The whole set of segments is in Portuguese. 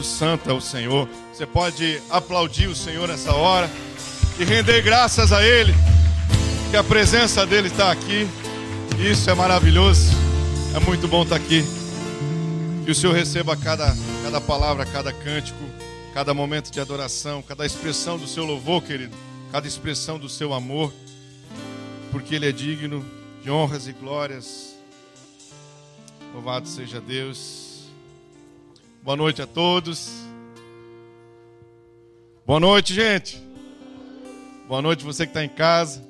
Santo, é o Senhor. Você pode aplaudir o Senhor nessa hora e render graças a Ele, que a presença dele está aqui. Isso é maravilhoso, é muito bom estar aqui. Que o Senhor receba cada, cada palavra, cada cântico, cada momento de adoração, cada expressão do seu louvor, querido, cada expressão do seu amor, porque Ele é digno de honras e glórias. Louvado seja Deus. Boa noite a todos. Boa noite, gente. Boa noite, você que está em casa.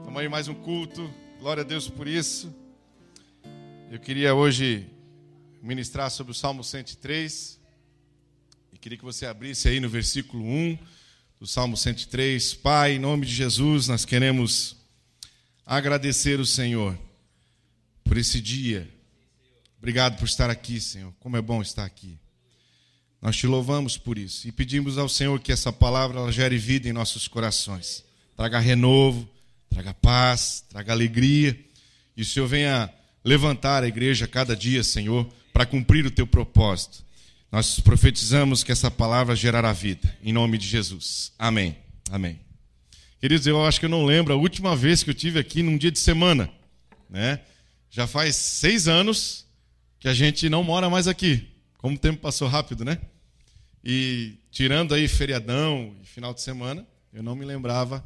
Estamos aí mais um culto. Glória a Deus por isso. Eu queria hoje ministrar sobre o Salmo 103. E queria que você abrisse aí no versículo 1 do Salmo 103. Pai, em nome de Jesus, nós queremos agradecer o Senhor por esse dia. Obrigado por estar aqui, Senhor. Como é bom estar aqui. Nós te louvamos por isso e pedimos ao Senhor que essa palavra ela gere vida em nossos corações. Traga renovo, traga paz, traga alegria. E o Senhor venha levantar a igreja cada dia, Senhor, para cumprir o teu propósito. Nós profetizamos que essa palavra gerará vida, em nome de Jesus. Amém. Amém. Queridos, eu acho que eu não lembro a última vez que eu tive aqui num dia de semana, né? Já faz seis anos que a gente não mora mais aqui. Como o tempo passou rápido, né? E tirando aí feriadão e final de semana, eu não me lembrava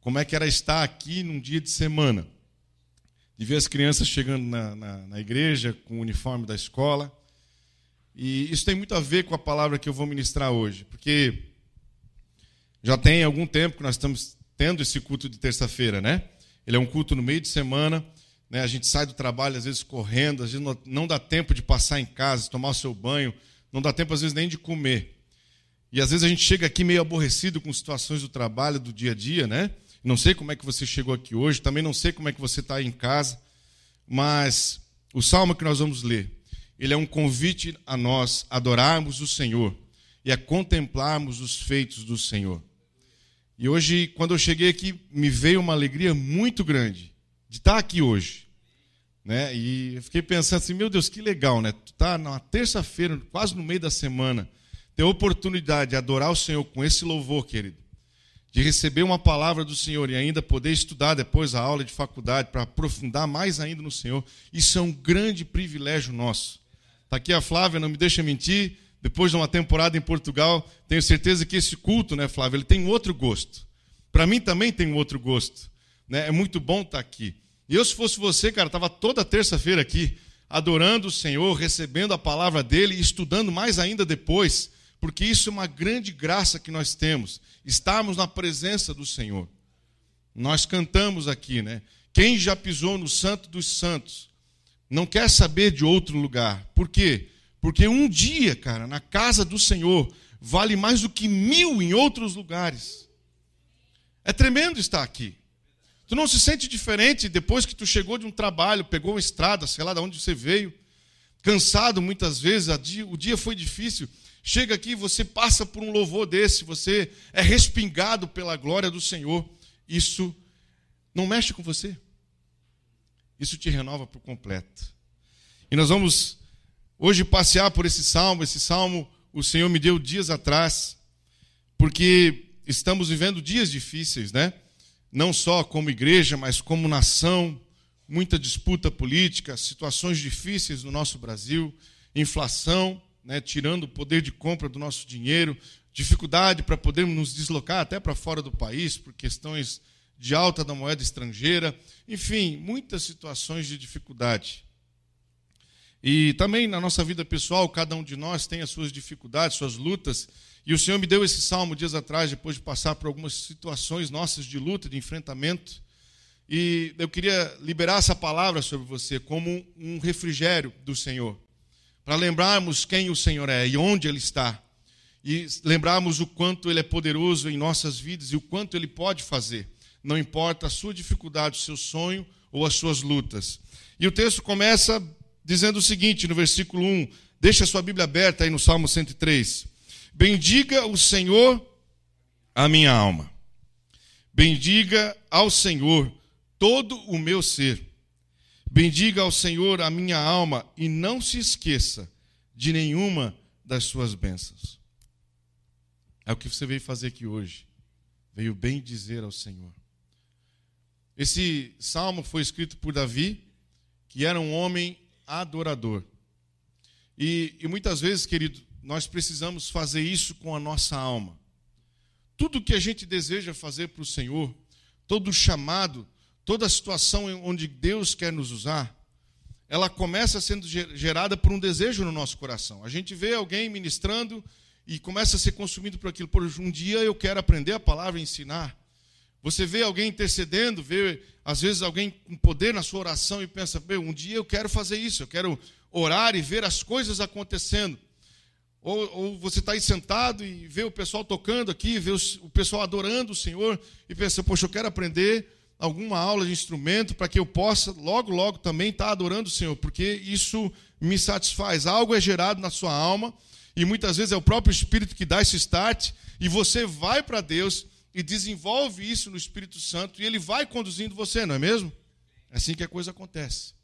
como é que era estar aqui num dia de semana. De ver as crianças chegando na, na, na igreja com o uniforme da escola. E isso tem muito a ver com a palavra que eu vou ministrar hoje, porque já tem algum tempo que nós estamos tendo esse culto de terça-feira, né? Ele é um culto no meio de semana, né? A gente sai do trabalho às vezes correndo, às vezes não dá tempo de passar em casa, tomar o seu banho, não dá tempo às vezes nem de comer. E às vezes a gente chega aqui meio aborrecido com situações do trabalho, do dia a dia, né? Não sei como é que você chegou aqui hoje, também não sei como é que você está aí em casa, mas o salmo que nós vamos ler, ele é um convite a nós adorarmos o Senhor e a contemplarmos os feitos do Senhor. E hoje, quando eu cheguei aqui, me veio uma alegria muito grande de estar aqui hoje. Né? E eu fiquei pensando assim, meu Deus, que legal, né? Tu tá na terça-feira, quase no meio da semana, ter a oportunidade de adorar o Senhor com esse louvor, querido. De receber uma palavra do Senhor e ainda poder estudar depois a aula de faculdade para aprofundar mais ainda no Senhor. Isso é um grande privilégio nosso. Está aqui a Flávia, não me deixa mentir, depois de uma temporada em Portugal, tenho certeza que esse culto, né, Flávio, ele tem outro gosto. Para mim também tem outro gosto. Né? É muito bom estar tá aqui. E eu, se fosse você, cara, estava toda terça-feira aqui, adorando o Senhor, recebendo a palavra dele e estudando mais ainda depois, porque isso é uma grande graça que nós temos, estarmos na presença do Senhor. Nós cantamos aqui, né? Quem já pisou no Santo dos Santos não quer saber de outro lugar. Por quê? Porque um dia, cara, na casa do Senhor, vale mais do que mil em outros lugares. É tremendo estar aqui. Tu não se sente diferente depois que tu chegou de um trabalho, pegou uma estrada, sei lá de onde você veio, cansado muitas vezes, o dia foi difícil. Chega aqui, você passa por um louvor desse, você é respingado pela glória do Senhor. Isso não mexe com você. Isso te renova por completo. E nós vamos hoje passear por esse salmo. Esse salmo o Senhor me deu dias atrás, porque estamos vivendo dias difíceis, né? Não só como igreja, mas como nação, muita disputa política, situações difíceis no nosso Brasil, inflação, né, tirando o poder de compra do nosso dinheiro, dificuldade para podermos nos deslocar até para fora do país por questões de alta da moeda estrangeira, enfim, muitas situações de dificuldade. E também na nossa vida pessoal, cada um de nós tem as suas dificuldades, suas lutas. E o Senhor me deu esse salmo dias atrás, depois de passar por algumas situações nossas de luta, de enfrentamento. E eu queria liberar essa palavra sobre você como um refrigério do Senhor, para lembrarmos quem o Senhor é e onde Ele está, e lembrarmos o quanto Ele é poderoso em nossas vidas e o quanto Ele pode fazer, não importa a sua dificuldade, o seu sonho ou as suas lutas. E o texto começa dizendo o seguinte no versículo 1, deixa a sua Bíblia aberta aí no Salmo 103. Bendiga o Senhor a minha alma. Bendiga ao Senhor todo o meu ser. Bendiga ao Senhor a minha alma e não se esqueça de nenhuma das suas bênçãos. É o que você veio fazer aqui hoje. Veio bem dizer ao Senhor. Esse salmo foi escrito por Davi, que era um homem adorador. E, e muitas vezes, querido, nós precisamos fazer isso com a nossa alma. Tudo que a gente deseja fazer para o Senhor, todo chamado, toda situação onde Deus quer nos usar, ela começa sendo gerada por um desejo no nosso coração. A gente vê alguém ministrando e começa a ser consumido por aquilo. Por um dia eu quero aprender a palavra e ensinar. Você vê alguém intercedendo, vê às vezes alguém com poder na sua oração e pensa: um dia eu quero fazer isso, eu quero orar e ver as coisas acontecendo. Ou, ou você está aí sentado e vê o pessoal tocando aqui, vê o pessoal adorando o Senhor e pensa: poxa, eu quero aprender alguma aula de instrumento para que eu possa logo, logo também estar tá adorando o Senhor, porque isso me satisfaz. Algo é gerado na sua alma e muitas vezes é o próprio Espírito que dá esse start e você vai para Deus e desenvolve isso no Espírito Santo e ele vai conduzindo você, não é mesmo? É assim que a coisa acontece.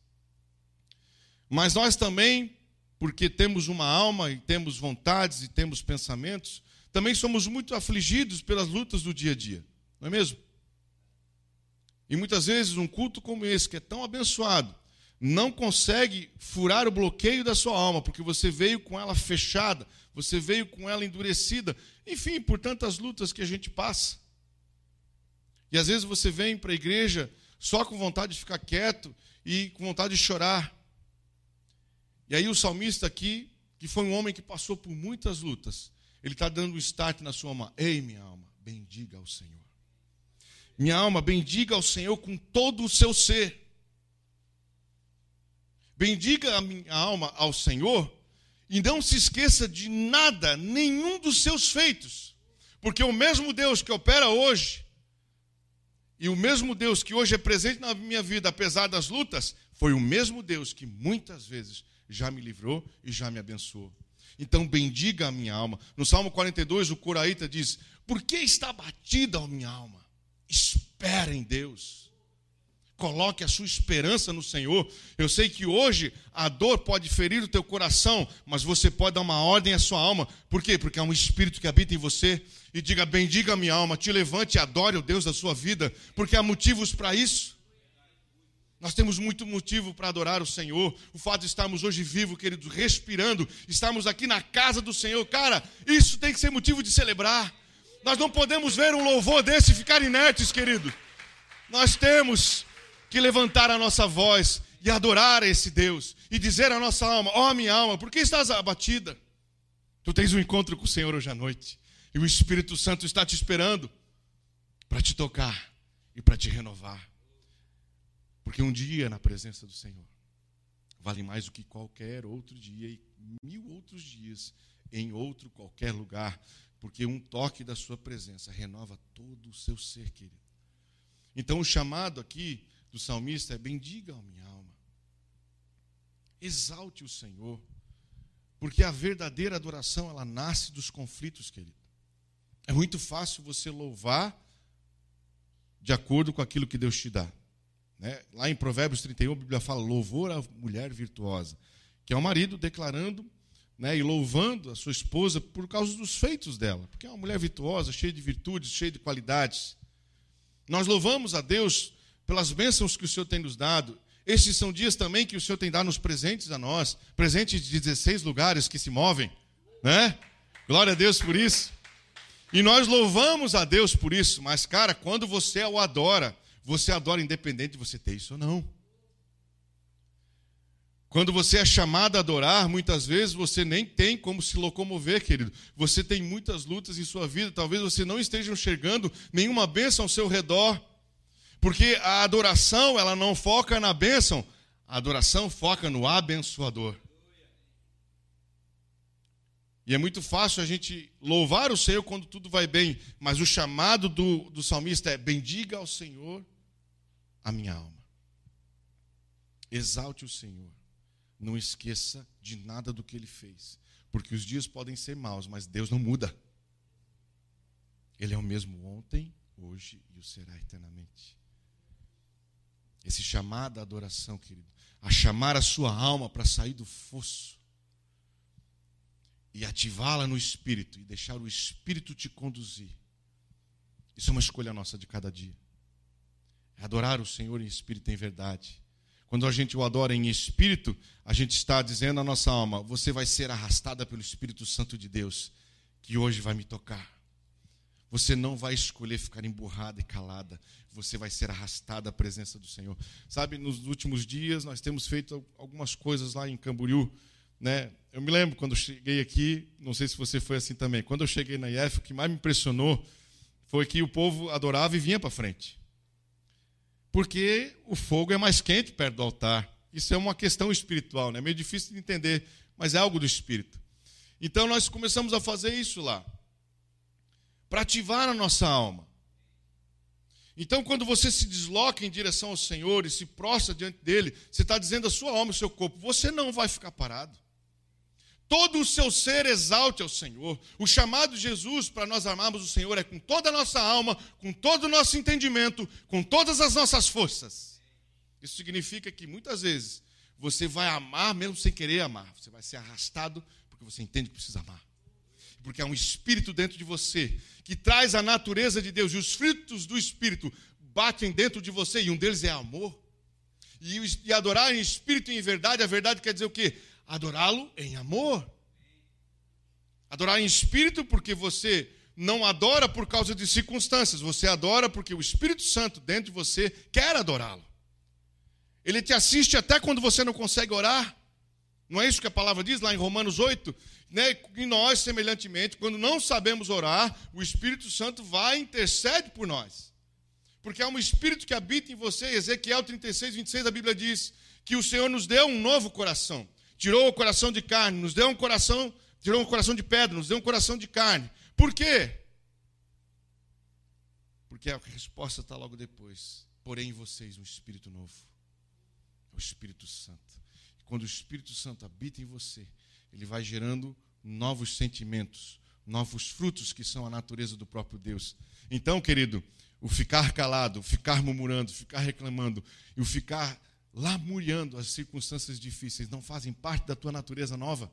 Mas nós também, porque temos uma alma e temos vontades e temos pensamentos, também somos muito afligidos pelas lutas do dia a dia, não é mesmo? E muitas vezes um culto como esse, que é tão abençoado, não consegue furar o bloqueio da sua alma, porque você veio com ela fechada, você veio com ela endurecida, enfim, por tantas lutas que a gente passa. E às vezes você vem para a igreja só com vontade de ficar quieto e com vontade de chorar. E aí o salmista aqui, que foi um homem que passou por muitas lutas, ele está dando um start na sua alma. Ei, minha alma, bendiga ao Senhor. Minha alma, bendiga ao Senhor com todo o seu ser. Bendiga a minha alma ao Senhor e não se esqueça de nada, nenhum dos seus feitos. Porque o mesmo Deus que opera hoje, e o mesmo Deus que hoje é presente na minha vida, apesar das lutas, foi o mesmo Deus que muitas vezes já me livrou e já me abençoou. Então, bendiga a minha alma. No Salmo 42, o Coraíta diz: Por que está batida a minha alma? Espera em Deus. Coloque a sua esperança no Senhor. Eu sei que hoje a dor pode ferir o teu coração, mas você pode dar uma ordem à sua alma. Por quê? Porque há um espírito que habita em você. E diga: bendiga a minha alma, te levante e adore o Deus da sua vida, porque há motivos para isso. Nós temos muito motivo para adorar o Senhor. O fato de estarmos hoje vivos, queridos, respirando, estarmos aqui na casa do Senhor, cara, isso tem que ser motivo de celebrar. Nós não podemos ver um louvor desse ficar inertes, querido. Nós temos que levantar a nossa voz e adorar esse Deus e dizer à nossa alma: Ó oh, minha alma, por que estás abatida? Tu tens um encontro com o Senhor hoje à noite e o Espírito Santo está te esperando para te tocar e para te renovar. Porque um dia na presença do Senhor vale mais do que qualquer outro dia e mil outros dias em outro qualquer lugar, porque um toque da sua presença renova todo o seu ser, querido. Então o chamado aqui do salmista é: bendiga a minha alma, exalte o Senhor, porque a verdadeira adoração ela nasce dos conflitos, querido. É muito fácil você louvar de acordo com aquilo que Deus te dá. Né? Lá em Provérbios 31, a Bíblia fala louvor à mulher virtuosa, que é o marido declarando né, e louvando a sua esposa por causa dos feitos dela, porque é uma mulher virtuosa, cheia de virtudes, cheia de qualidades. Nós louvamos a Deus pelas bênçãos que o Senhor tem nos dado. Estes são dias também que o Senhor tem dado nos presentes a nós, presentes de 16 lugares que se movem, né? Glória a Deus por isso. E nós louvamos a Deus por isso, mas cara, quando você o adora, você adora independente de você ter isso ou não. Quando você é chamado a adorar, muitas vezes você nem tem como se locomover, querido. Você tem muitas lutas em sua vida, talvez você não esteja enxergando nenhuma bênção ao seu redor. Porque a adoração, ela não foca na bênção, a adoração foca no abençoador. E é muito fácil a gente louvar o Senhor quando tudo vai bem, mas o chamado do, do salmista é: bendiga ao Senhor a minha alma. Exalte o Senhor. Não esqueça de nada do que ele fez, porque os dias podem ser maus, mas Deus não muda. Ele é o mesmo ontem, hoje e o será eternamente. Esse chamado à adoração, querido, a chamar a sua alma para sair do fosso e ativá-la no espírito e deixar o espírito te conduzir. Isso é uma escolha nossa de cada dia. Adorar o Senhor em espírito e em verdade. Quando a gente o adora em espírito, a gente está dizendo à nossa alma: você vai ser arrastada pelo Espírito Santo de Deus, que hoje vai me tocar. Você não vai escolher ficar emburrada e calada. Você vai ser arrastada à presença do Senhor. Sabe, nos últimos dias nós temos feito algumas coisas lá em Camboriú. Né? Eu me lembro quando cheguei aqui, não sei se você foi assim também. Quando eu cheguei na IF, o que mais me impressionou foi que o povo adorava e vinha para frente. Porque o fogo é mais quente perto do altar. Isso é uma questão espiritual, né? É meio difícil de entender, mas é algo do espírito. Então nós começamos a fazer isso lá para ativar a nossa alma. Então, quando você se desloca em direção ao Senhor e se prostra diante dele, você está dizendo a sua alma, o seu corpo, você não vai ficar parado. Todo o seu ser exalte ao Senhor. O chamado de Jesus para nós amarmos o Senhor é com toda a nossa alma, com todo o nosso entendimento, com todas as nossas forças. Isso significa que muitas vezes você vai amar mesmo sem querer amar. Você vai ser arrastado porque você entende que precisa amar porque há um espírito dentro de você que traz a natureza de Deus e os frutos do espírito batem dentro de você e um deles é amor. E, e adorar em espírito e em verdade, a verdade quer dizer o quê? Adorá-lo em amor. Adorar em espírito porque você não adora por causa de circunstâncias, você adora porque o Espírito Santo dentro de você quer adorá-lo. Ele te assiste até quando você não consegue orar. Não é isso que a palavra diz lá em Romanos 8? Né? E nós, semelhantemente, quando não sabemos orar, o Espírito Santo vai e intercede por nós. Porque há um Espírito que habita em você. Ezequiel 36, 26, a Bíblia diz que o Senhor nos deu um novo coração. Tirou o coração de carne, nos deu um coração, tirou um coração de pedra, nos deu um coração de carne. Por quê? Porque a resposta está logo depois. Porém, em vocês um Espírito novo. É o Espírito Santo quando o Espírito Santo habita em você, ele vai gerando novos sentimentos, novos frutos que são a natureza do próprio Deus. Então, querido, o ficar calado, o ficar murmurando, o ficar reclamando e o ficar lamuriando as circunstâncias difíceis não fazem parte da tua natureza nova.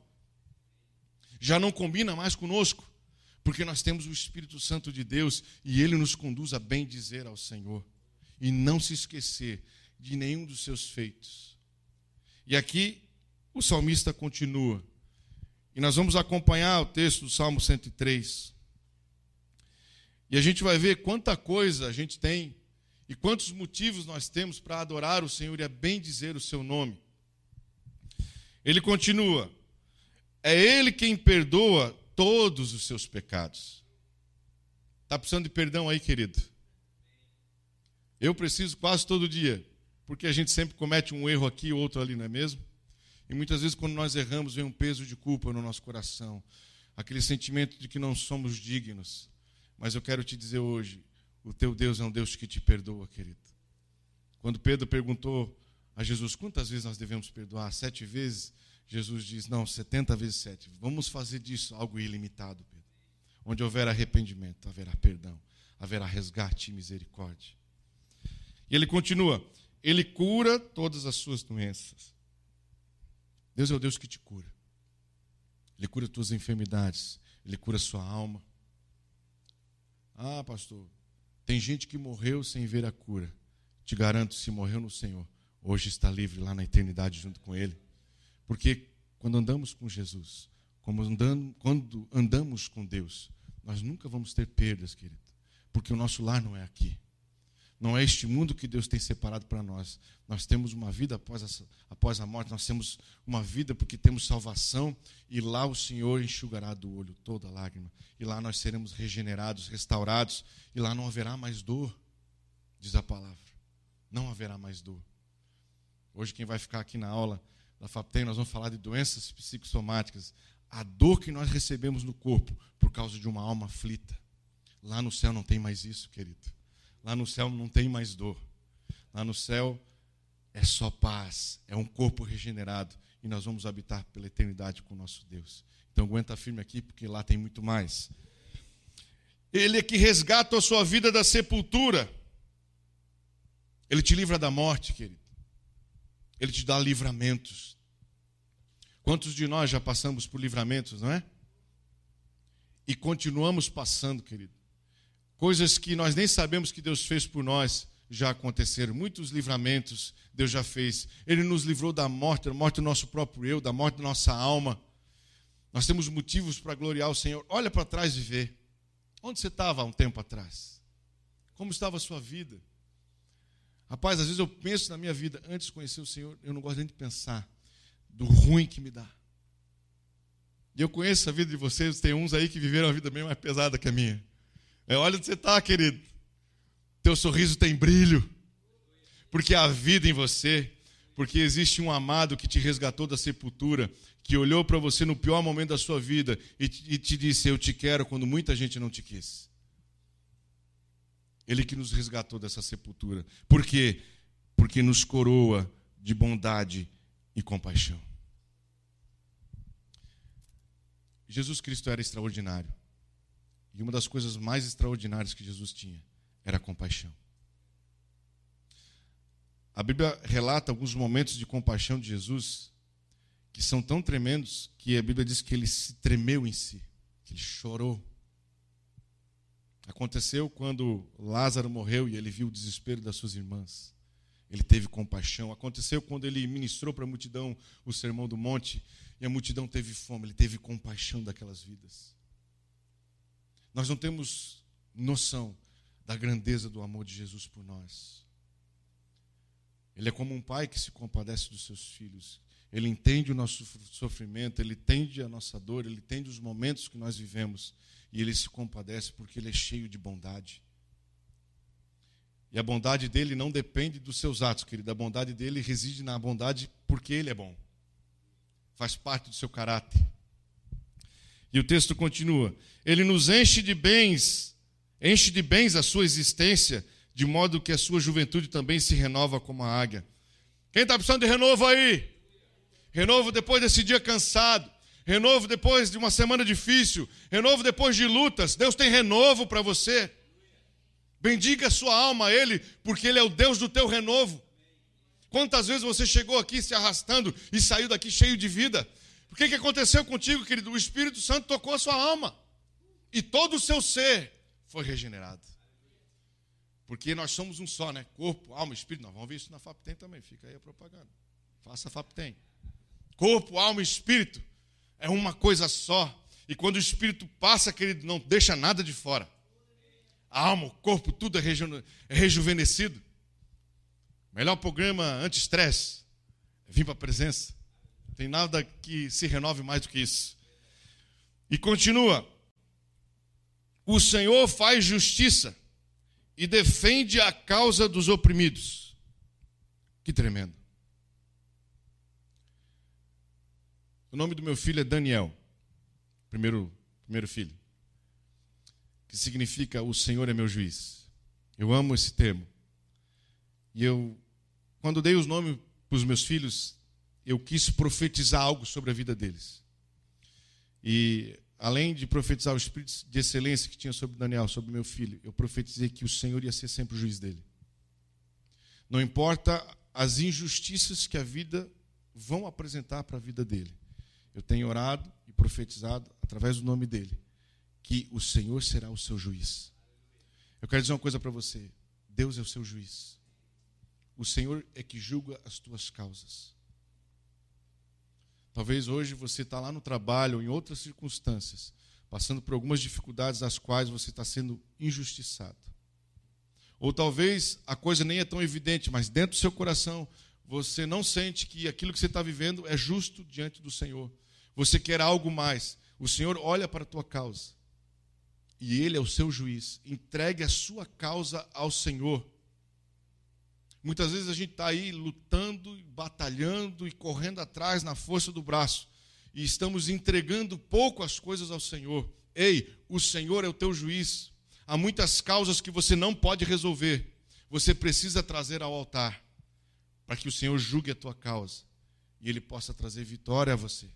Já não combina mais conosco, porque nós temos o Espírito Santo de Deus e ele nos conduz a bem dizer ao Senhor e não se esquecer de nenhum dos seus feitos e aqui o salmista continua. E nós vamos acompanhar o texto do Salmo 103. E a gente vai ver quanta coisa a gente tem e quantos motivos nós temos para adorar o Senhor e a bem dizer o seu nome. Ele continua: É Ele quem perdoa todos os seus pecados. Está precisando de perdão aí, querido? Eu preciso quase todo dia porque a gente sempre comete um erro aqui, outro ali, não é mesmo? E muitas vezes, quando nós erramos, vem um peso de culpa no nosso coração, aquele sentimento de que não somos dignos. Mas eu quero te dizer hoje: o teu Deus é um Deus que te perdoa, querido. Quando Pedro perguntou a Jesus quantas vezes nós devemos perdoar, sete vezes, Jesus diz: não, setenta vezes sete. Vamos fazer disso algo ilimitado, Pedro. Onde houver arrependimento, haverá perdão, haverá resgate e misericórdia. E ele continua: ele cura todas as suas doenças. Deus é o Deus que te cura. Ele cura tuas enfermidades. Ele cura sua alma. Ah, pastor, tem gente que morreu sem ver a cura. Te garanto, se morreu no Senhor, hoje está livre lá na eternidade junto com Ele. Porque quando andamos com Jesus, quando andamos com Deus, nós nunca vamos ter perdas, querido. Porque o nosso lar não é aqui. Não é este mundo que Deus tem separado para nós. Nós temos uma vida após a, após a morte, nós temos uma vida porque temos salvação, e lá o Senhor enxugará do olho toda lágrima. E lá nós seremos regenerados, restaurados, e lá não haverá mais dor, diz a palavra. Não haverá mais dor. Hoje, quem vai ficar aqui na aula da FAPTEM, nós vamos falar de doenças psicossomáticas. A dor que nós recebemos no corpo por causa de uma alma aflita. Lá no céu não tem mais isso, querido. Lá no céu não tem mais dor. Lá no céu é só paz, é um corpo regenerado e nós vamos habitar pela eternidade com o nosso Deus. Então aguenta firme aqui porque lá tem muito mais. Ele é que resgata a sua vida da sepultura. Ele te livra da morte, querido. Ele te dá livramentos. Quantos de nós já passamos por livramentos, não é? e continuamos passando, querido. Coisas que nós nem sabemos que Deus fez por nós já aconteceram. Muitos livramentos Deus já fez. Ele nos livrou da morte, da morte do nosso próprio eu, da morte da nossa alma. Nós temos motivos para gloriar o Senhor. Olha para trás e vê. Onde você estava há um tempo atrás? Como estava a sua vida? Rapaz, às vezes eu penso na minha vida, antes de conhecer o Senhor, eu não gosto nem de pensar do ruim que me dá. E eu conheço a vida de vocês, tem uns aí que viveram a vida bem mais pesada que a minha. É, olha onde você está, querido. Teu sorriso tem brilho, porque há vida em você, porque existe um amado que te resgatou da sepultura, que olhou para você no pior momento da sua vida e te disse: Eu te quero, quando muita gente não te quis. Ele que nos resgatou dessa sepultura. Por quê? Porque nos coroa de bondade e compaixão. Jesus Cristo era extraordinário. E uma das coisas mais extraordinárias que Jesus tinha era a compaixão. A Bíblia relata alguns momentos de compaixão de Jesus que são tão tremendos que a Bíblia diz que ele se tremeu em si, que ele chorou. Aconteceu quando Lázaro morreu e ele viu o desespero das suas irmãs. Ele teve compaixão. Aconteceu quando ele ministrou para a multidão o sermão do monte e a multidão teve fome. Ele teve compaixão daquelas vidas. Nós não temos noção da grandeza do amor de Jesus por nós. Ele é como um pai que se compadece dos seus filhos. Ele entende o nosso sofrimento, ele entende a nossa dor, ele entende os momentos que nós vivemos e ele se compadece porque ele é cheio de bondade. E a bondade dele não depende dos seus atos, querido. A bondade dele reside na bondade porque ele é bom. Faz parte do seu caráter. E o texto continua: Ele nos enche de bens, enche de bens a sua existência, de modo que a sua juventude também se renova como a águia. Quem está precisando de renovo aí? Renovo depois desse dia cansado renovo depois de uma semana difícil, renovo depois de lutas. Deus tem renovo para você. Bendiga a sua alma a Ele, porque Ele é o Deus do teu renovo. Quantas vezes você chegou aqui se arrastando e saiu daqui cheio de vida? O que, que aconteceu contigo, querido? O Espírito Santo tocou a sua alma e todo o seu ser foi regenerado. Porque nós somos um só, né? Corpo, alma, espírito. Nós vamos ver isso na FAPTEM também. Fica aí a propaganda. Faça a FAPTEM. Corpo, alma espírito é uma coisa só. E quando o Espírito passa, querido, não deixa nada de fora. A alma, o corpo, tudo é, reju é rejuvenescido. Melhor programa anti-estresse é vir para a presença. Tem nada que se renove mais do que isso. E continua. O Senhor faz justiça e defende a causa dos oprimidos. Que tremendo. O nome do meu filho é Daniel, primeiro, primeiro filho, que significa o Senhor é meu juiz. Eu amo esse termo. E eu, quando dei os nomes para os meus filhos, eu quis profetizar algo sobre a vida deles. E além de profetizar o espírito de excelência que tinha sobre Daniel, sobre meu filho, eu profetizei que o Senhor ia ser sempre o juiz dele. Não importa as injustiças que a vida vão apresentar para a vida dele. Eu tenho orado e profetizado através do nome dele que o Senhor será o seu juiz. Eu quero dizer uma coisa para você: Deus é o seu juiz. O Senhor é que julga as tuas causas. Talvez hoje você está lá no trabalho ou em outras circunstâncias, passando por algumas dificuldades das quais você está sendo injustiçado. Ou talvez a coisa nem é tão evidente, mas dentro do seu coração você não sente que aquilo que você está vivendo é justo diante do Senhor você quer algo mais, o Senhor olha para a tua causa e Ele é o seu juiz. Entregue a sua causa ao Senhor. Muitas vezes a gente está aí lutando, batalhando e correndo atrás na força do braço e estamos entregando pouco as coisas ao Senhor. Ei, o Senhor é o teu juiz. Há muitas causas que você não pode resolver. Você precisa trazer ao altar para que o Senhor julgue a tua causa e Ele possa trazer vitória a você.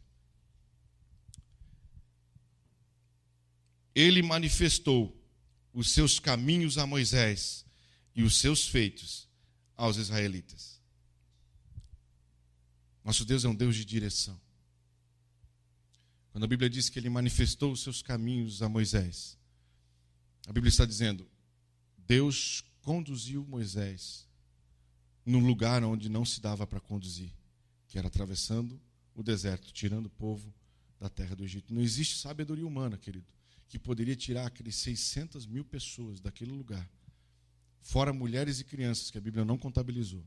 ele manifestou os seus caminhos a Moisés e os seus feitos aos israelitas. Nosso Deus é um Deus de direção. Quando a Bíblia diz que ele manifestou os seus caminhos a Moisés, a Bíblia está dizendo: Deus conduziu Moisés num lugar onde não se dava para conduzir, que era atravessando o deserto, tirando o povo da terra do Egito. Não existe sabedoria humana, querido, que poderia tirar aqueles 600 mil pessoas daquele lugar, fora mulheres e crianças que a Bíblia não contabilizou.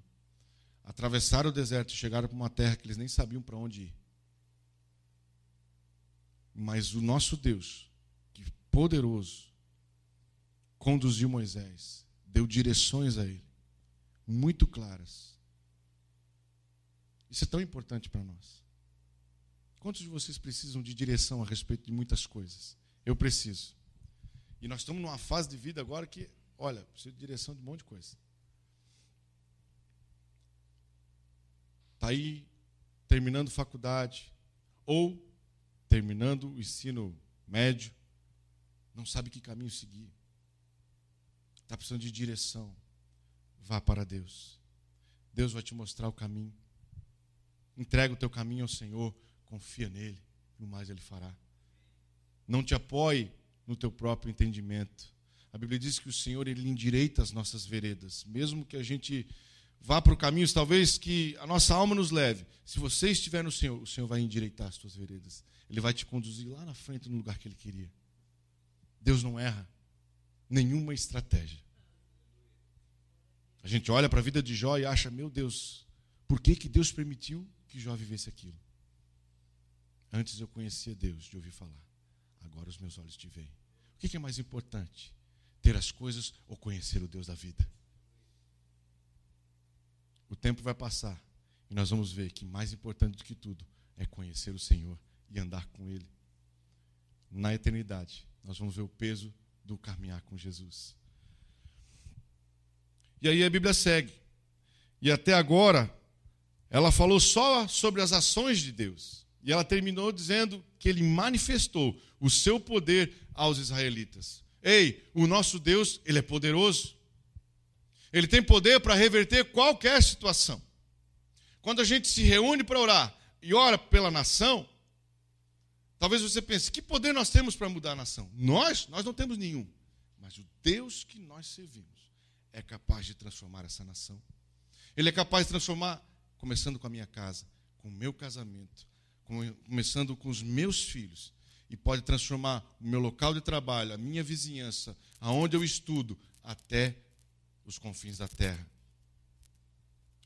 Atravessaram o deserto e chegaram para uma terra que eles nem sabiam para onde ir. Mas o nosso Deus, que poderoso, conduziu Moisés, deu direções a ele, muito claras. Isso é tão importante para nós. Quantos de vocês precisam de direção a respeito de muitas coisas? Eu preciso. E nós estamos numa fase de vida agora que, olha, preciso de direção de um monte de coisa. Está aí terminando faculdade ou terminando o ensino médio, não sabe que caminho seguir. Está precisando de direção. Vá para Deus. Deus vai te mostrar o caminho. Entrega o teu caminho ao Senhor, confia nele, e o mais ele fará. Não te apoie no teu próprio entendimento. A Bíblia diz que o Senhor ele endireita as nossas veredas, mesmo que a gente vá por caminhos talvez que a nossa alma nos leve. Se você estiver no Senhor, o Senhor vai endireitar as tuas veredas. Ele vai te conduzir lá na frente no lugar que ele queria. Deus não erra nenhuma estratégia. A gente olha para a vida de Jó e acha, meu Deus, por que, que Deus permitiu que Jó vivesse aquilo? Antes eu conhecia Deus de ouvir falar. Agora os meus olhos te veem. O que, que é mais importante? Ter as coisas ou conhecer o Deus da vida? O tempo vai passar e nós vamos ver que mais importante do que tudo é conhecer o Senhor e andar com Ele. Na eternidade, nós vamos ver o peso do caminhar com Jesus. E aí a Bíblia segue. E até agora, ela falou só sobre as ações de Deus. E ela terminou dizendo que ele manifestou o seu poder aos israelitas. Ei, o nosso Deus, ele é poderoso. Ele tem poder para reverter qualquer situação. Quando a gente se reúne para orar e ora pela nação, talvez você pense: que poder nós temos para mudar a nação? Nós, nós não temos nenhum. Mas o Deus que nós servimos é capaz de transformar essa nação. Ele é capaz de transformar, começando com a minha casa, com o meu casamento, começando com os meus filhos, e pode transformar o meu local de trabalho, a minha vizinhança, aonde eu estudo, até os confins da terra.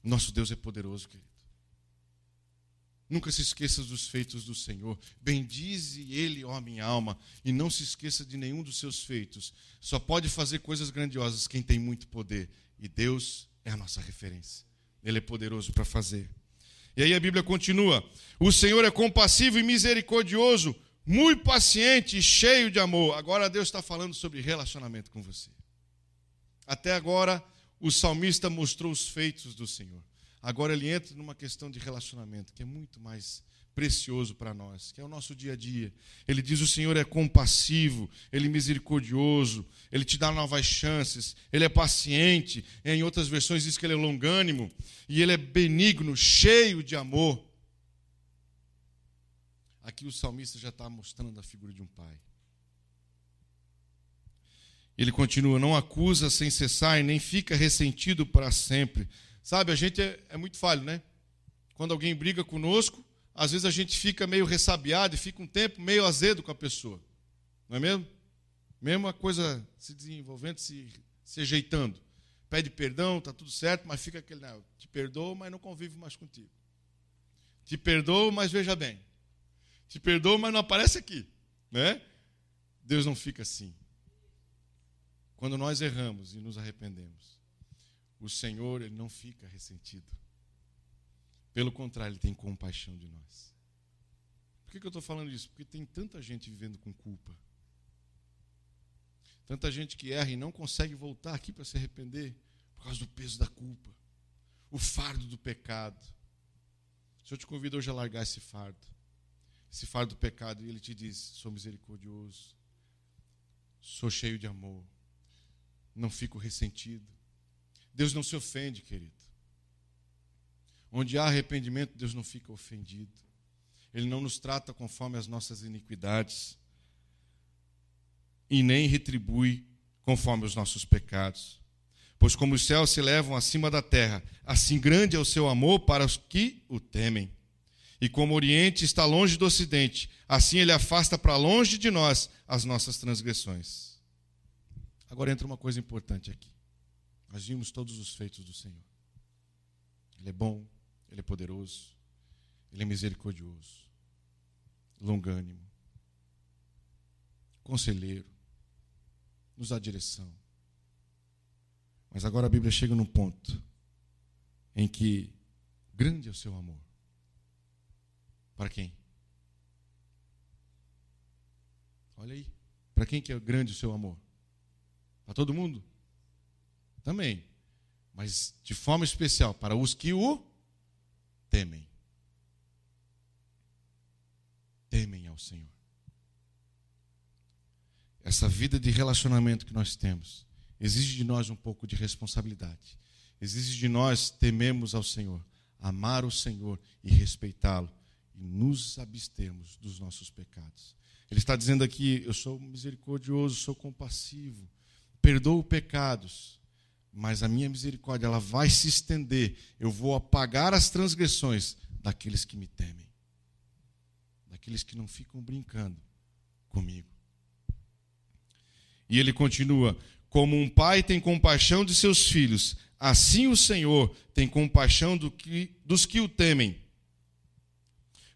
Nosso Deus é poderoso, querido. Nunca se esqueça dos feitos do Senhor. Bendize Ele, ó minha alma, e não se esqueça de nenhum dos seus feitos. Só pode fazer coisas grandiosas quem tem muito poder. E Deus é a nossa referência. Ele é poderoso para fazer. E aí a Bíblia continua: O Senhor é compassivo e misericordioso, muito paciente e cheio de amor. Agora Deus está falando sobre relacionamento com você. Até agora, o salmista mostrou os feitos do Senhor. Agora ele entra numa questão de relacionamento, que é muito mais precioso para nós, que é o nosso dia a dia. Ele diz: o Senhor é compassivo, ele é misericordioso, ele te dá novas chances, ele é paciente. Em outras versões diz que ele é longânimo e ele é benigno, cheio de amor. Aqui o salmista já está mostrando a figura de um pai. Ele continua: não acusa sem cessar e nem fica ressentido para sempre. Sabe, a gente é, é, muito falho, né? Quando alguém briga conosco, às vezes a gente fica meio ressabiado e fica um tempo meio azedo com a pessoa. Não é mesmo? Mesmo a coisa se desenvolvendo, se, se ajeitando. Pede perdão, está tudo certo, mas fica aquele, não, te perdoo, mas não convivo mais contigo. Te perdoo, mas veja bem. Te perdoo, mas não aparece aqui. Né? Deus não fica assim. Quando nós erramos e nos arrependemos, o Senhor ele não fica ressentido. Pelo contrário, ele tem compaixão de nós. Por que, que eu estou falando isso? Porque tem tanta gente vivendo com culpa. Tanta gente que erra e não consegue voltar aqui para se arrepender por causa do peso da culpa, o fardo do pecado. O Senhor te convida hoje a largar esse fardo, esse fardo do pecado, e Ele te diz: sou misericordioso, sou cheio de amor, não fico ressentido. Deus não se ofende, querido. Onde há arrependimento, Deus não fica ofendido. Ele não nos trata conforme as nossas iniquidades e nem retribui conforme os nossos pecados. Pois como os céus se elevam acima da terra, assim grande é o seu amor para os que o temem. E como o Oriente está longe do Ocidente, assim ele afasta para longe de nós as nossas transgressões. Agora entra uma coisa importante aqui. Nós vimos todos os feitos do Senhor. Ele é bom, ele é poderoso, ele é misericordioso, longânimo, conselheiro, nos dá direção. Mas agora a Bíblia chega num ponto em que grande é o seu amor. Para quem? Olha aí. Para quem que é grande o seu amor? Para todo mundo? Também. Mas de forma especial para os que o temem. Temem ao Senhor. Essa vida de relacionamento que nós temos exige de nós um pouco de responsabilidade. Exige de nós tememos ao Senhor, amar o Senhor e respeitá-lo e nos abstermos dos nossos pecados. Ele está dizendo aqui: eu sou misericordioso, sou compassivo, perdoo pecados, mas a minha misericórdia ela vai se estender. Eu vou apagar as transgressões daqueles que me temem, daqueles que não ficam brincando comigo. E ele continua: Como um pai tem compaixão de seus filhos, assim o Senhor tem compaixão do que, dos que o temem.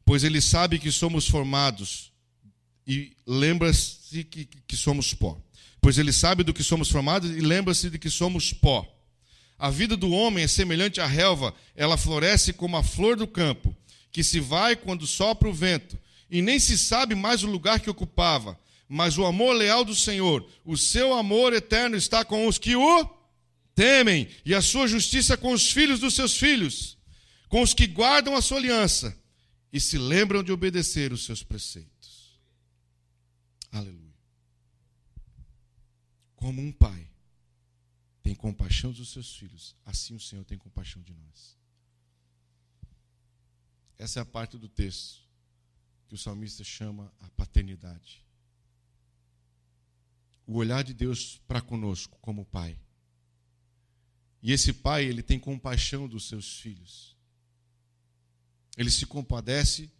Pois ele sabe que somos formados e lembra-se que, que somos pó. Pois ele sabe do que somos formados e lembra-se de que somos pó. A vida do homem é semelhante à relva, ela floresce como a flor do campo, que se vai quando sopra o vento, e nem se sabe mais o lugar que ocupava mas o amor leal do Senhor, o seu amor eterno está com os que o temem, e a sua justiça com os filhos dos seus filhos, com os que guardam a sua aliança e se lembram de obedecer os seus preceitos. Aleluia. Como um pai tem compaixão dos seus filhos, assim o Senhor tem compaixão de nós. Essa é a parte do texto que o salmista chama a paternidade o olhar de Deus para conosco como pai. E esse pai, ele tem compaixão dos seus filhos. Ele se compadece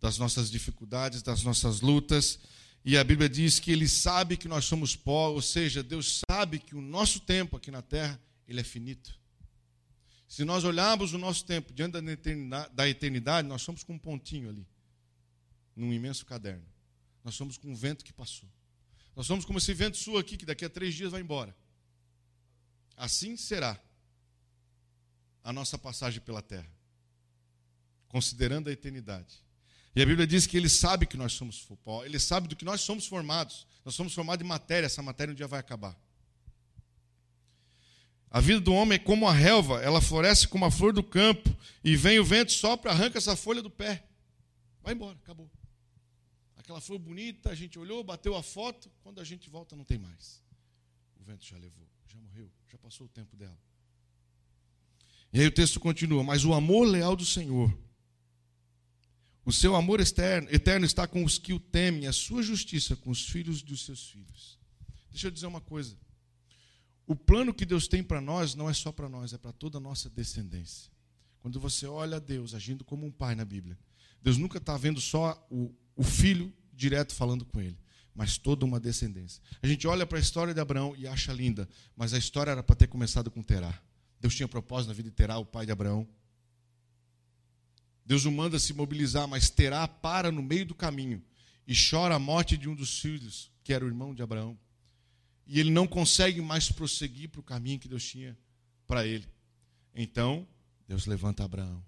das nossas dificuldades, das nossas lutas, e a Bíblia diz que ele sabe que nós somos pó, ou seja, Deus sabe que o nosso tempo aqui na terra, ele é finito. Se nós olharmos o nosso tempo diante da eternidade, da eternidade, nós somos com um pontinho ali, num imenso caderno. Nós somos com um vento que passou. Nós somos como esse vento sul aqui, que daqui a três dias vai embora. Assim será a nossa passagem pela terra, considerando a eternidade. E a Bíblia diz que ele sabe que nós somos pó, ele sabe do que nós somos formados. Nós somos formados de matéria, essa matéria um dia vai acabar. A vida do homem é como a relva, ela floresce como a flor do campo, e vem o vento, sopra, arranca essa folha do pé. Vai embora, acabou. Aquela flor bonita, a gente olhou, bateu a foto, quando a gente volta não tem mais. O vento já levou, já morreu, já passou o tempo dela. E aí o texto continua: Mas o amor leal do Senhor, o seu amor externo, eterno está com os que o temem, a sua justiça com os filhos dos seus filhos. Deixa eu dizer uma coisa. O plano que Deus tem para nós não é só para nós, é para toda a nossa descendência. Quando você olha a Deus agindo como um pai na Bíblia, Deus nunca está vendo só o, o filho direto falando com ele, mas toda uma descendência. A gente olha para a história de Abraão e acha linda, mas a história era para ter começado com Terá. Deus tinha propósito na vida de Terá, o pai de Abraão. Deus o manda se mobilizar, mas Terá para no meio do caminho e chora a morte de um dos filhos, que era o irmão de Abraão. E ele não consegue mais prosseguir para o caminho que Deus tinha para ele. Então, Deus levanta Abraão.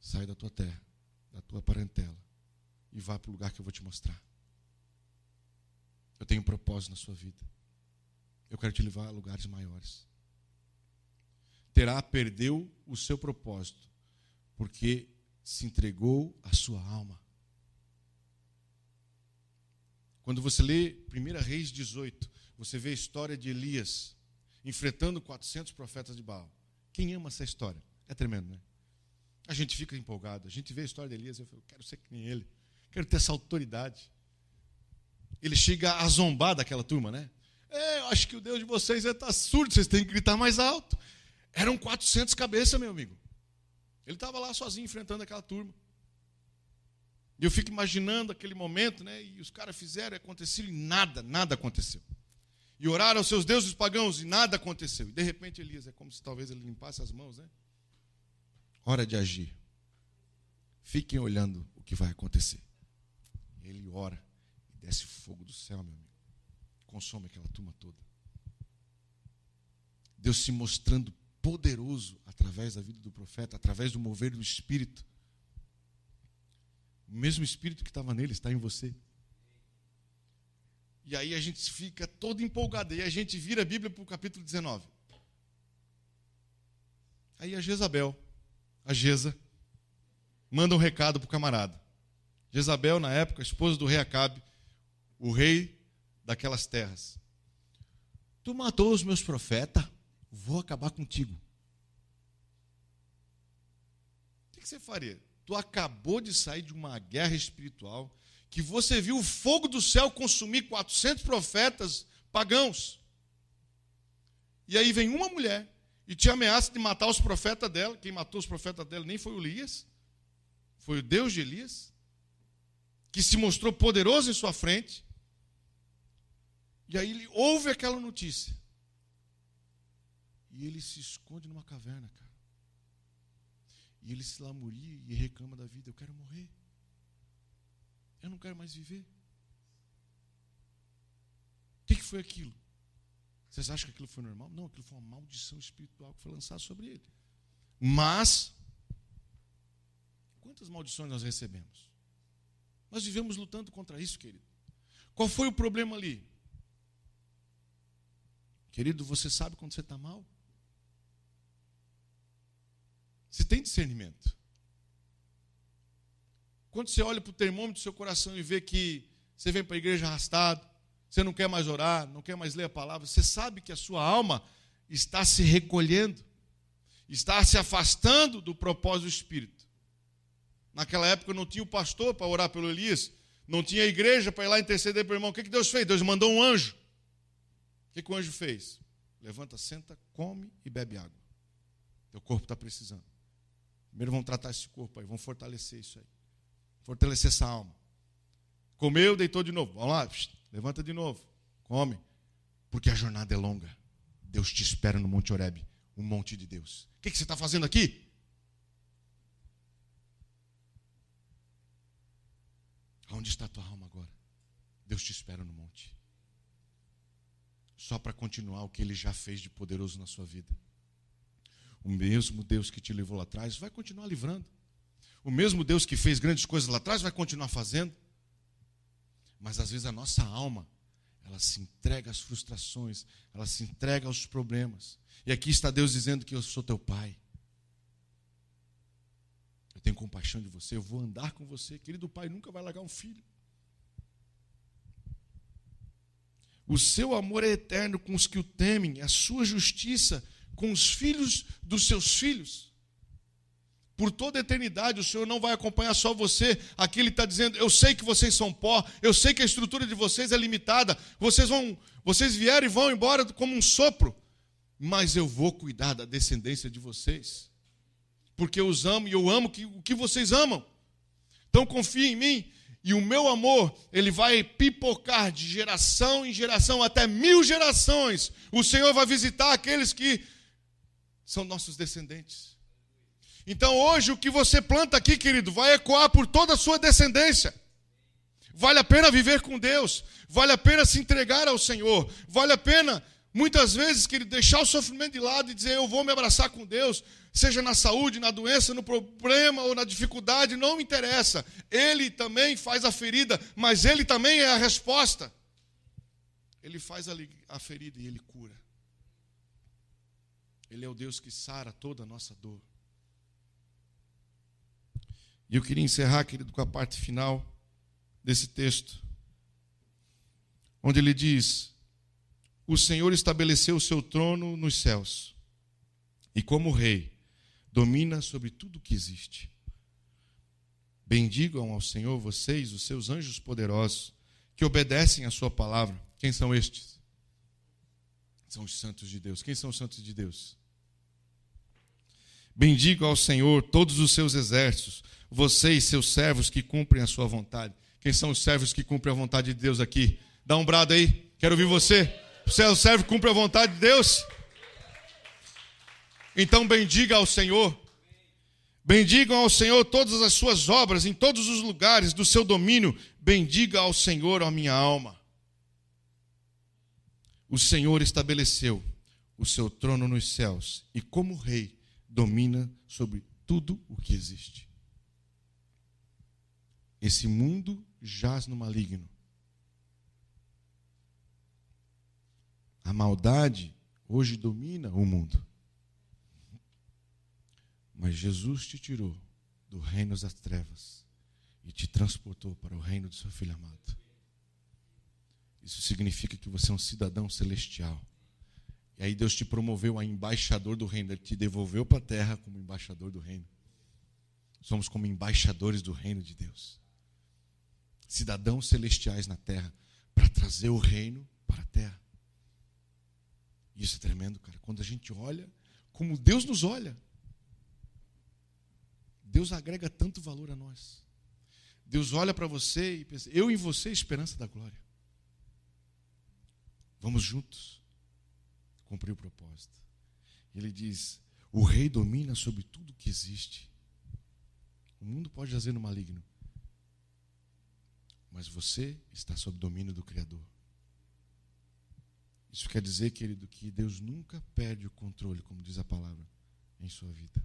Sai da tua terra, da tua parentela e vá para o lugar que eu vou te mostrar. Eu tenho um propósito na sua vida. Eu quero te levar a lugares maiores. Terá perdeu o seu propósito, porque se entregou a sua alma. Quando você lê 1 Reis 18, você vê a história de Elias enfrentando 400 profetas de Baal. Quem ama essa história? É tremendo, né? A gente fica empolgado. A gente vê a história de Elias, eu falo, quero ser que nem ele. Quero ter essa autoridade. Ele chega a zombar daquela turma, né? É, eu acho que o Deus de vocês está surdo, vocês têm que gritar mais alto. Eram 400 cabeças, meu amigo. Ele estava lá sozinho enfrentando aquela turma. E eu fico imaginando aquele momento, né? E os caras fizeram e aconteceu e nada, nada aconteceu. E oraram aos seus deuses pagãos e nada aconteceu. E de repente Elias, é como se talvez ele limpasse as mãos, né? Hora de agir. Fiquem olhando o que vai acontecer. Ele ora e desce fogo do céu, meu amigo. Consome aquela turma toda. Deus se mostrando poderoso através da vida do profeta, através do mover do Espírito. O mesmo Espírito que estava nele está em você. E aí a gente fica todo empolgado. E a gente vira a Bíblia para o capítulo 19. Aí a Jezabel, a Geza, manda um recado para o camarada. Jezabel, na época, esposa do rei Acabe, o rei daquelas terras. Tu matou os meus profetas, vou acabar contigo. O que você faria? Tu acabou de sair de uma guerra espiritual, que você viu o fogo do céu consumir 400 profetas pagãos. E aí vem uma mulher e te ameaça de matar os profetas dela. Quem matou os profetas dela nem foi o Elias, foi o Deus de Elias, que se mostrou poderoso em sua frente. E aí ele ouve aquela notícia. E ele se esconde numa caverna, cara. E ele se lamuria e reclama da vida: Eu quero morrer. Eu não quero mais viver. O que, que foi aquilo? Vocês acham que aquilo foi normal? Não, aquilo foi uma maldição espiritual que foi lançada sobre ele. Mas, quantas maldições nós recebemos? Nós vivemos lutando contra isso, querido. Qual foi o problema ali? Querido, você sabe quando você está mal? Você tem discernimento. Quando você olha para o termômetro do seu coração e vê que você vem para a igreja arrastado, você não quer mais orar, não quer mais ler a palavra, você sabe que a sua alma está se recolhendo, está se afastando do propósito do Espírito. Naquela época não tinha o pastor para orar pelo Elias, não tinha a igreja para ir lá interceder pelo irmão. O que, que Deus fez? Deus mandou um anjo. O que, que o anjo fez? Levanta, senta, come e bebe água. Teu corpo está precisando. Primeiro vamos tratar esse corpo aí, vamos fortalecer isso aí. Fortalecer essa alma. Comeu, deitou de novo. Vamos lá, levanta de novo. Come. Porque a jornada é longa. Deus te espera no Monte Oreb, um monte de Deus. O que, que você está fazendo aqui? Onde está a tua alma agora? Deus te espera no monte. Só para continuar o que ele já fez de poderoso na sua vida. O mesmo Deus que te levou lá atrás vai continuar livrando. O mesmo Deus que fez grandes coisas lá atrás vai continuar fazendo. Mas às vezes a nossa alma, ela se entrega às frustrações, ela se entrega aos problemas. E aqui está Deus dizendo que eu sou teu pai. Eu tenho compaixão de você, eu vou andar com você. Querido pai nunca vai largar um filho. O seu amor é eterno com os que o temem, a sua justiça com os filhos dos seus filhos. Por toda a eternidade, o Senhor não vai acompanhar só você. Aqui Ele está dizendo: Eu sei que vocês são pó, eu sei que a estrutura de vocês é limitada. Vocês vão, vocês vieram e vão embora como um sopro, mas eu vou cuidar da descendência de vocês, porque eu os amo e eu amo o que vocês amam. Então confie em mim e o meu amor, ele vai pipocar de geração em geração, até mil gerações. O Senhor vai visitar aqueles que são nossos descendentes. Então hoje o que você planta aqui, querido, vai ecoar por toda a sua descendência. Vale a pena viver com Deus, vale a pena se entregar ao Senhor, vale a pena, muitas vezes, querido, deixar o sofrimento de lado e dizer: Eu vou me abraçar com Deus, seja na saúde, na doença, no problema ou na dificuldade, não me interessa. Ele também faz a ferida, mas Ele também é a resposta. Ele faz a ferida e Ele cura. Ele é o Deus que sara toda a nossa dor. E eu queria encerrar, querido, com a parte final desse texto, onde ele diz: O Senhor estabeleceu o seu trono nos céus, e como rei, domina sobre tudo que existe. Bendigam ao Senhor vocês, os seus anjos poderosos, que obedecem à sua palavra. Quem são estes? São os santos de Deus. Quem são os santos de Deus? Bendigam ao Senhor todos os seus exércitos, vocês, seus servos que cumprem a sua vontade. Quem são os servos que cumprem a vontade de Deus aqui? Dá um brado aí. Quero ouvir você. Você é o servo que cumpre a vontade de Deus? Então bendiga ao Senhor. Bendigam ao Senhor todas as suas obras em todos os lugares do seu domínio. Bendiga ao Senhor a minha alma. O Senhor estabeleceu o seu trono nos céus e, como rei, domina sobre tudo o que existe. Esse mundo jaz no maligno. A maldade hoje domina o mundo. Mas Jesus te tirou do reino das trevas e te transportou para o reino do seu filho amado. Isso significa que você é um cidadão celestial. E aí Deus te promoveu a embaixador do reino, ele te devolveu para a terra como embaixador do reino. Somos como embaixadores do reino de Deus. Cidadãos celestiais na terra para trazer o reino para a terra. Isso é tremendo, cara. Quando a gente olha como Deus nos olha. Deus agrega tanto valor a nós. Deus olha para você e pensa: eu em você, esperança da glória. Vamos juntos cumprir o propósito. Ele diz: o rei domina sobre tudo que existe. O mundo pode jazer no maligno, mas você está sob domínio do Criador. Isso quer dizer, querido, que Deus nunca perde o controle, como diz a palavra, em sua vida.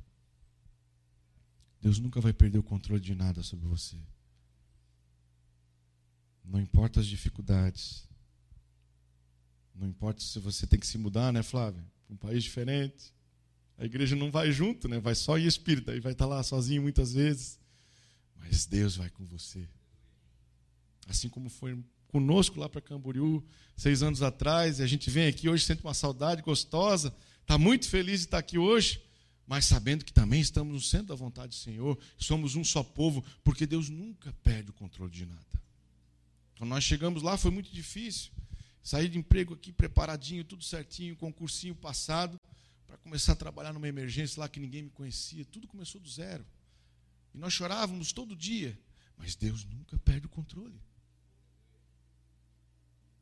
Deus nunca vai perder o controle de nada sobre você. Não importa as dificuldades. Não importa se você tem que se mudar, né, Flávia? Para um país diferente. A igreja não vai junto, né? Vai só em espírito, aí vai estar lá sozinho muitas vezes. Mas Deus vai com você. Assim como foi conosco lá para Camboriú seis anos atrás, e a gente vem aqui hoje sente uma saudade gostosa, está muito feliz de estar aqui hoje mas sabendo que também estamos no centro da vontade do Senhor, somos um só povo, porque Deus nunca perde o controle de nada. Quando nós chegamos lá foi muito difícil. Sair de emprego aqui preparadinho, tudo certinho, concursinho passado, para começar a trabalhar numa emergência lá que ninguém me conhecia. Tudo começou do zero. E nós chorávamos todo dia, mas Deus nunca perde o controle.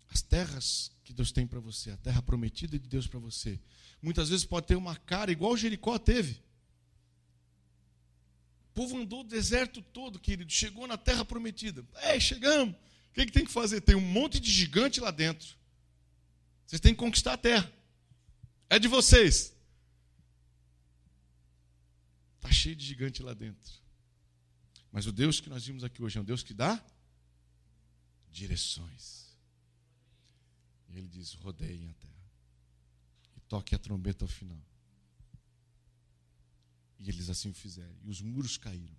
As terras que Deus tem para você, a terra prometida de Deus para você, muitas vezes pode ter uma cara igual Jericó teve. O povo andou o deserto todo, querido, chegou na terra prometida. É, chegamos. O que, que tem que fazer? Tem um monte de gigante lá dentro. Vocês têm que conquistar a terra. É de vocês. Está cheio de gigante lá dentro. Mas o Deus que nós vimos aqui hoje é um Deus que dá direções. E ele diz: rodeiem a terra. E toque a trombeta ao final. E eles assim o fizeram. E os muros caíram.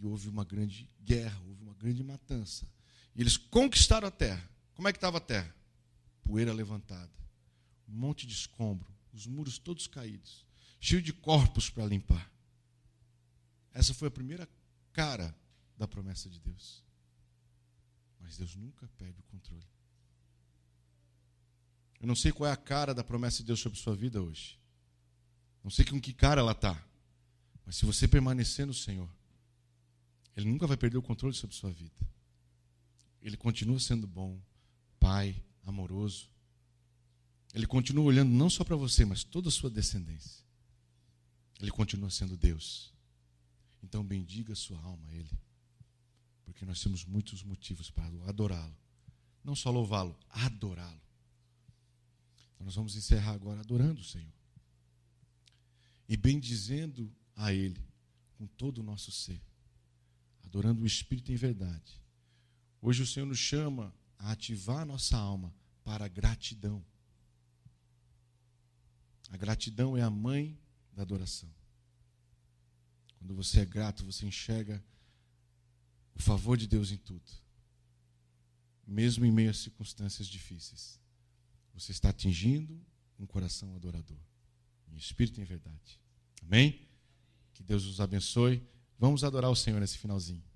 E houve uma grande guerra, houve uma grande matança. Eles conquistaram a terra. Como é que estava a terra? Poeira levantada. Um monte de escombro. Os muros todos caídos. Cheio de corpos para limpar. Essa foi a primeira cara da promessa de Deus. Mas Deus nunca perde o controle. Eu não sei qual é a cara da promessa de Deus sobre sua vida hoje. Não sei com que cara ela está. Mas se você permanecer no Senhor, Ele nunca vai perder o controle sobre sua vida. Ele continua sendo bom, Pai, amoroso. Ele continua olhando não só para você, mas toda a sua descendência. Ele continua sendo Deus. Então bendiga sua alma a Ele. Porque nós temos muitos motivos para adorá-lo. Não só louvá-lo, adorá-lo. Então nós vamos encerrar agora adorando o Senhor. E bendizendo a Ele com todo o nosso ser. Adorando o Espírito em verdade. Hoje o Senhor nos chama a ativar a nossa alma para a gratidão. A gratidão é a mãe da adoração. Quando você é grato, você enxerga o favor de Deus em tudo, mesmo em meio a circunstâncias difíceis. Você está atingindo um coração adorador, em espírito e em verdade. Amém? Que Deus os abençoe. Vamos adorar o Senhor nesse finalzinho.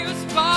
excuse.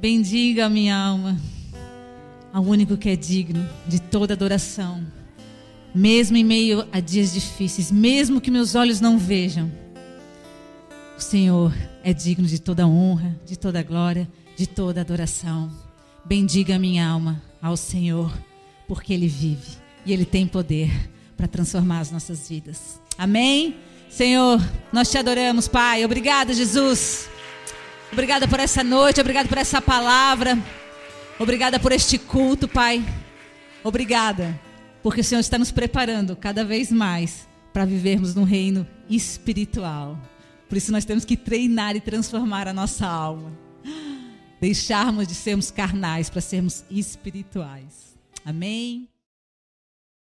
Bendiga a minha alma ao único que é digno de toda adoração, mesmo em meio a dias difíceis, mesmo que meus olhos não vejam. O Senhor é digno de toda honra, de toda glória, de toda adoração. Bendiga a minha alma ao Senhor, porque Ele vive e Ele tem poder para transformar as nossas vidas. Amém? Senhor, nós te adoramos, Pai. Obrigada, Jesus. Obrigada por essa noite, obrigada por essa palavra. Obrigada por este culto, Pai. Obrigada, porque o Senhor está nos preparando cada vez mais para vivermos no reino espiritual. Por isso nós temos que treinar e transformar a nossa alma. Deixarmos de sermos carnais para sermos espirituais. Amém?